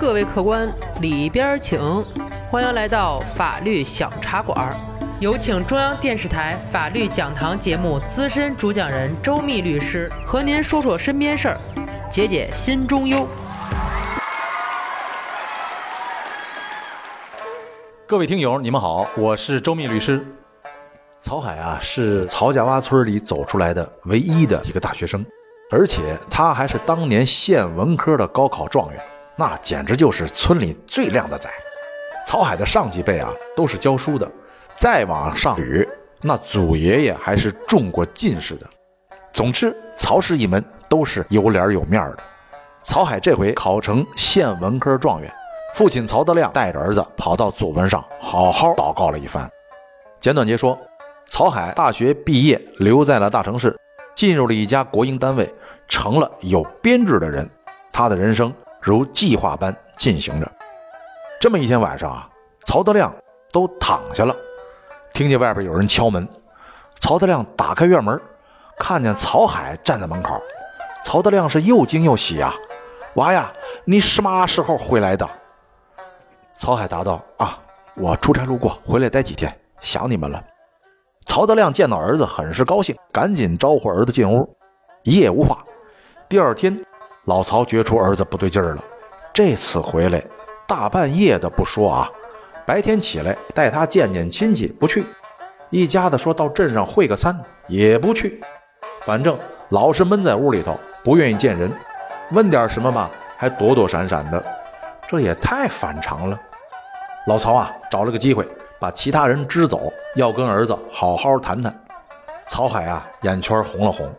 各位客官，里边请！欢迎来到法律小茶馆，有请中央电视台法律讲堂节目资深主讲人周密律师和您说说身边事儿，解解心中忧。各位听友，你们好，我是周密律师。曹海啊，是曹家洼村里走出来的唯一的一个大学生，而且他还是当年县文科的高考状元。那简直就是村里最靓的仔。曹海的上几辈啊都是教书的，再往上捋，那祖爷爷还是中过进士的。总之，曹氏一门都是有脸有面的。曹海这回考成县文科状元，父亲曹德亮带着儿子跑到祖坟上好好祷告了一番。简短截说，曹海大学毕业，留在了大城市，进入了一家国营单位，成了有编制的人。他的人生。如计划般进行着。这么一天晚上啊，曹德亮都躺下了，听见外边有人敲门。曹德亮打开院门，看见曹海站在门口。曹德亮是又惊又喜啊：“娃呀，你什么时候回来的？”曹海答道：“啊，我出差路过，回来待几天，想你们了。”曹德亮见到儿子，很是高兴，赶紧招呼儿子进屋。一夜无话。第二天。老曹觉出儿子不对劲儿了，这次回来大半夜的不说啊，白天起来带他见见亲戚不去，一家子说到镇上会个餐也不去，反正老是闷在屋里头，不愿意见人，问点什么吧还躲躲闪闪的，这也太反常了。老曹啊找了个机会把其他人支走，要跟儿子好好谈谈。曹海啊眼圈红了红，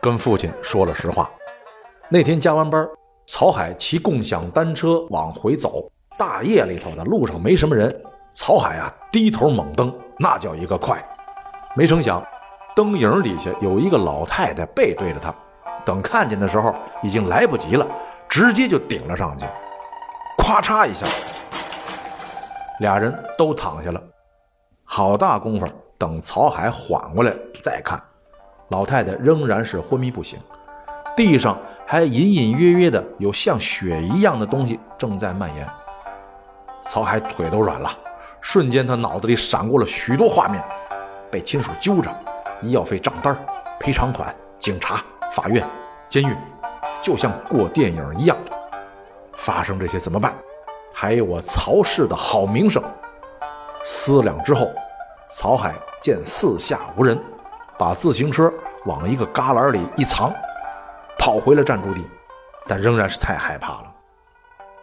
跟父亲说了实话。那天加完班，曹海骑共享单车往回走。大夜里头的路上没什么人，曹海啊低头猛蹬，那叫一个快。没成想，灯影底下有一个老太太背对着他。等看见的时候，已经来不及了，直接就顶了上去。咵嚓一下，俩人都躺下了。好大功夫，等曹海缓过来再看，老太太仍然是昏迷不醒。地上还隐隐约约的有像血一样的东西正在蔓延。曹海腿都软了，瞬间他脑子里闪过了许多画面：被亲属揪着，医药费账单、赔偿款、警察、法院、监狱，就像过电影一样。发生这些怎么办？还有我曹氏的好名声。思量之后，曹海见四下无人，把自行车往一个旮旯里一藏。跑回了暂住地，但仍然是太害怕了。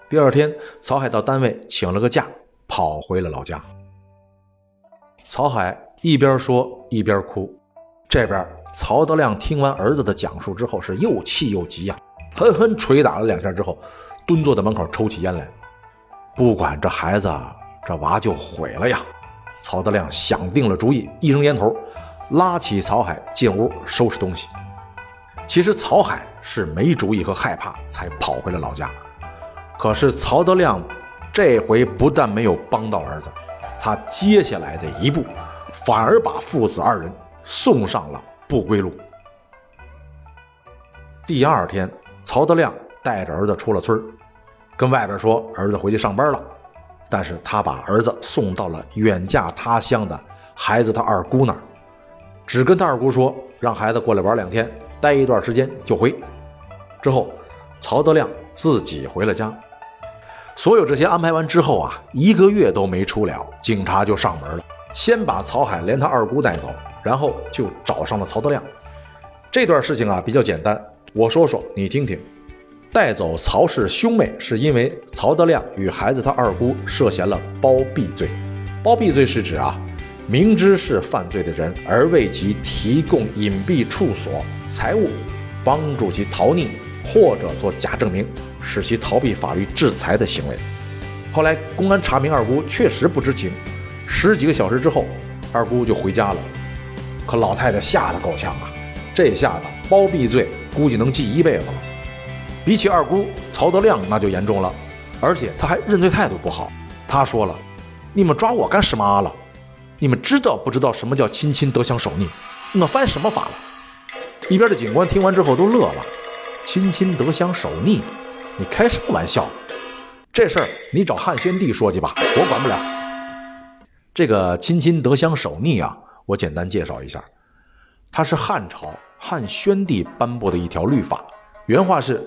第二天，曹海到单位请了个假，跑回了老家。曹海一边说一边哭。这边，曹德亮听完儿子的讲述之后，是又气又急呀，狠狠捶打了两下之后，蹲坐在门口抽起烟来。不管这孩子，这娃就毁了呀！曹德亮想定了主意，一扔烟头，拉起曹海进屋收拾东西。其实曹海是没主意和害怕才跑回了老家，可是曹德亮这回不但没有帮到儿子，他接下来的一步反而把父子二人送上了不归路。第二天，曹德亮带着儿子出了村跟外边说儿子回去上班了，但是他把儿子送到了远嫁他乡的孩子他二姑那儿，只跟他二姑说让孩子过来玩两天。待一段时间就回。之后，曹德亮自己回了家。所有这些安排完之后啊，一个月都没出了，警察就上门了，先把曹海连他二姑带走，然后就找上了曹德亮。这段事情啊比较简单，我说说你听听。带走曹氏兄妹是因为曹德亮与孩子他二姑涉嫌了包庇罪。包庇罪是指啊。明知是犯罪的人，而为其提供隐蔽处所、财物，帮助其逃匿，或者做假证明，使其逃避法律制裁的行为。后来公安查明二姑确实不知情，十几个小时之后，二姑就回家了。可老太太吓得够呛啊！这下子包庇罪估计能记一辈子了。比起二姑曹德亮那就严重了，而且他还认罪态度不好。他说了：“你们抓我干什么了？”你们知道不知道什么叫亲亲得相守匿？我犯什么法了？一边的警官听完之后都乐了。亲亲得相守匿？你开什么玩笑？这事儿你找汉宣帝说去吧，我管不了。这个亲亲得相守逆啊，我简单介绍一下，它是汉朝汉宣帝颁布的一条律法，原话是：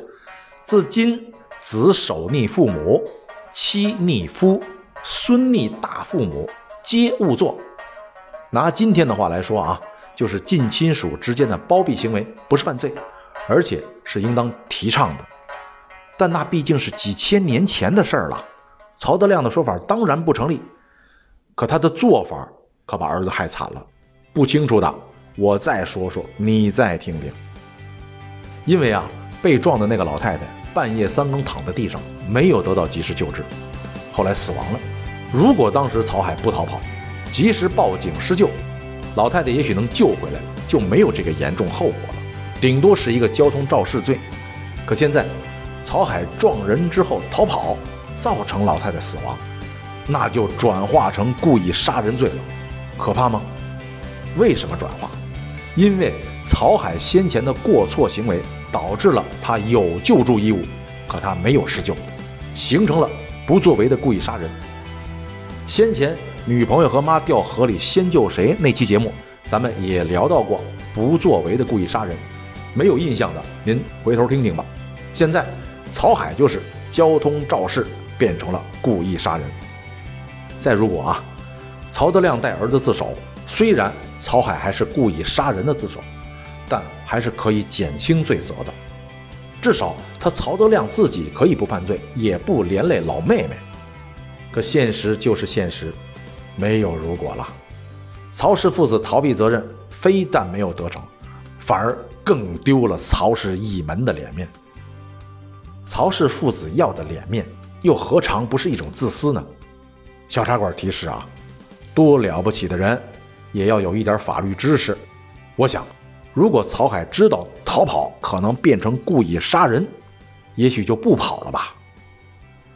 自今子守逆父母，妻逆夫，孙逆大父母，皆勿做。拿今天的话来说啊，就是近亲属之间的包庇行为不是犯罪，而且是应当提倡的。但那毕竟是几千年前的事儿了，曹德亮的说法当然不成立。可他的做法可把儿子害惨了。不清楚的，我再说说，你再听听。因为啊，被撞的那个老太太半夜三更躺在地上，没有得到及时救治，后来死亡了。如果当时曹海不逃跑，及时报警施救，老太太也许能救回来，就没有这个严重后果了，顶多是一个交通肇事罪。可现在，曹海撞人之后逃跑，造成老太太死亡，那就转化成故意杀人罪了，可怕吗？为什么转化？因为曹海先前的过错行为导致了他有救助义务，可他没有施救，形成了不作为的故意杀人。先前。女朋友和妈掉河里，先救谁？那期节目咱们也聊到过不作为的故意杀人，没有印象的您回头听听吧。现在曹海就是交通肇事变成了故意杀人。再如果啊，曹德亮带儿子自首，虽然曹海还是故意杀人的自首，但还是可以减轻罪责的，至少他曹德亮自己可以不犯罪，也不连累老妹妹。可现实就是现实。没有如果了，曹氏父子逃避责任，非但没有得逞，反而更丢了曹氏一门的脸面。曹氏父子要的脸面，又何尝不是一种自私呢？小茶馆提示啊，多了不起的人，也要有一点法律知识。我想，如果曹海知道逃跑可能变成故意杀人，也许就不跑了吧。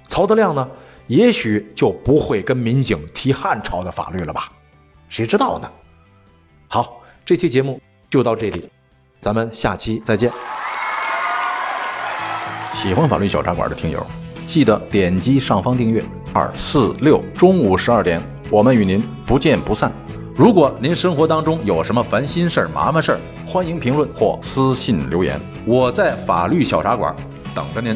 曹德亮呢？也许就不会跟民警提汉朝的法律了吧？谁知道呢？好，这期节目就到这里，咱们下期再见。喜欢法律小茶馆的听友，记得点击上方订阅。二四六中午十二点，我们与您不见不散。如果您生活当中有什么烦心事儿、麻烦事儿，欢迎评论或私信留言，我在法律小茶馆等着您。